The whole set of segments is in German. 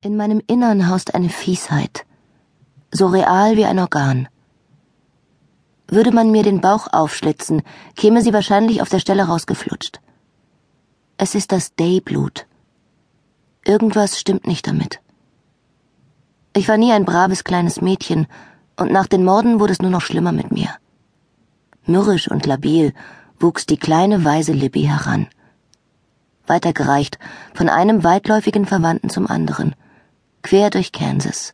In meinem Innern haust eine Fiesheit, so real wie ein Organ. Würde man mir den Bauch aufschlitzen, käme sie wahrscheinlich auf der Stelle rausgeflutscht. Es ist das Dayblut. Irgendwas stimmt nicht damit. Ich war nie ein braves kleines Mädchen, und nach den Morden wurde es nur noch schlimmer mit mir. Mürrisch und labil wuchs die kleine weise Libby heran. Weitergereicht von einem weitläufigen Verwandten zum anderen – quer durch Kansas.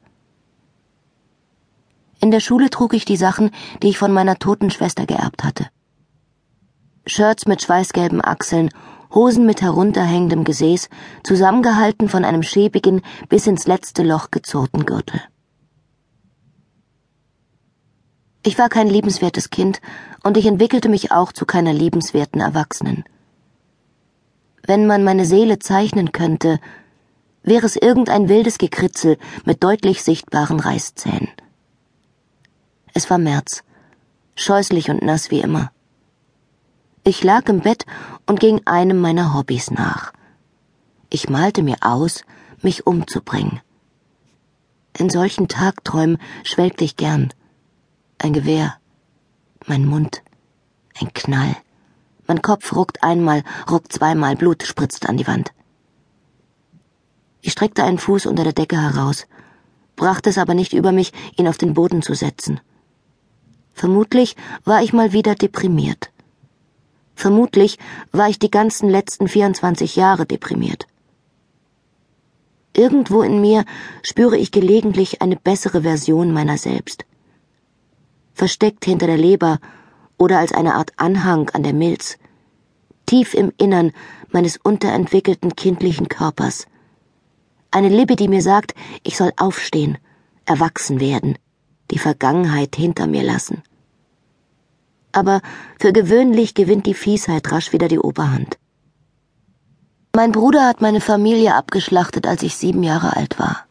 In der Schule trug ich die Sachen, die ich von meiner toten Schwester geerbt hatte. Shirts mit schweißgelben Achseln, Hosen mit herunterhängendem Gesäß, zusammengehalten von einem schäbigen, bis ins letzte Loch gezurrten Gürtel. Ich war kein liebenswertes Kind und ich entwickelte mich auch zu keiner liebenswerten Erwachsenen. Wenn man meine Seele zeichnen könnte, wäre es irgendein wildes Gekritzel mit deutlich sichtbaren Reißzähnen. Es war März, scheußlich und nass wie immer. Ich lag im Bett und ging einem meiner Hobbys nach. Ich malte mir aus, mich umzubringen. In solchen Tagträumen schwelgte ich gern. Ein Gewehr, mein Mund, ein Knall. Mein Kopf ruckt einmal, ruckt zweimal, Blut spritzt an die Wand. Ich streckte einen Fuß unter der Decke heraus, brachte es aber nicht über mich, ihn auf den Boden zu setzen. Vermutlich war ich mal wieder deprimiert. Vermutlich war ich die ganzen letzten 24 Jahre deprimiert. Irgendwo in mir spüre ich gelegentlich eine bessere Version meiner selbst. Versteckt hinter der Leber oder als eine Art Anhang an der Milz, tief im Innern meines unterentwickelten kindlichen Körpers, eine Lippe, die mir sagt, ich soll aufstehen, erwachsen werden, die Vergangenheit hinter mir lassen. Aber für gewöhnlich gewinnt die Fiesheit rasch wieder die Oberhand. Mein Bruder hat meine Familie abgeschlachtet, als ich sieben Jahre alt war.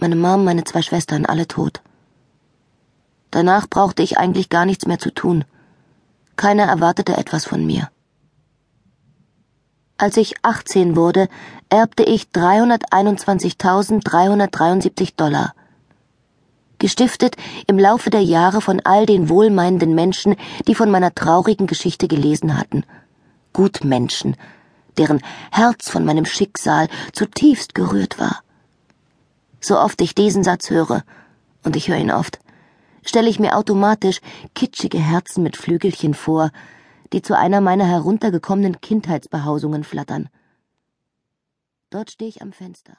Meine Mom, meine zwei Schwestern, alle tot. Danach brauchte ich eigentlich gar nichts mehr zu tun. Keiner erwartete etwas von mir. Als ich 18 wurde, erbte ich 321.373 Dollar. Gestiftet im Laufe der Jahre von all den wohlmeinenden Menschen, die von meiner traurigen Geschichte gelesen hatten. Gutmenschen, deren Herz von meinem Schicksal zutiefst gerührt war. So oft ich diesen Satz höre, und ich höre ihn oft, stelle ich mir automatisch kitschige Herzen mit Flügelchen vor, die zu einer meiner heruntergekommenen Kindheitsbehausungen flattern. Dort stehe ich am Fenster.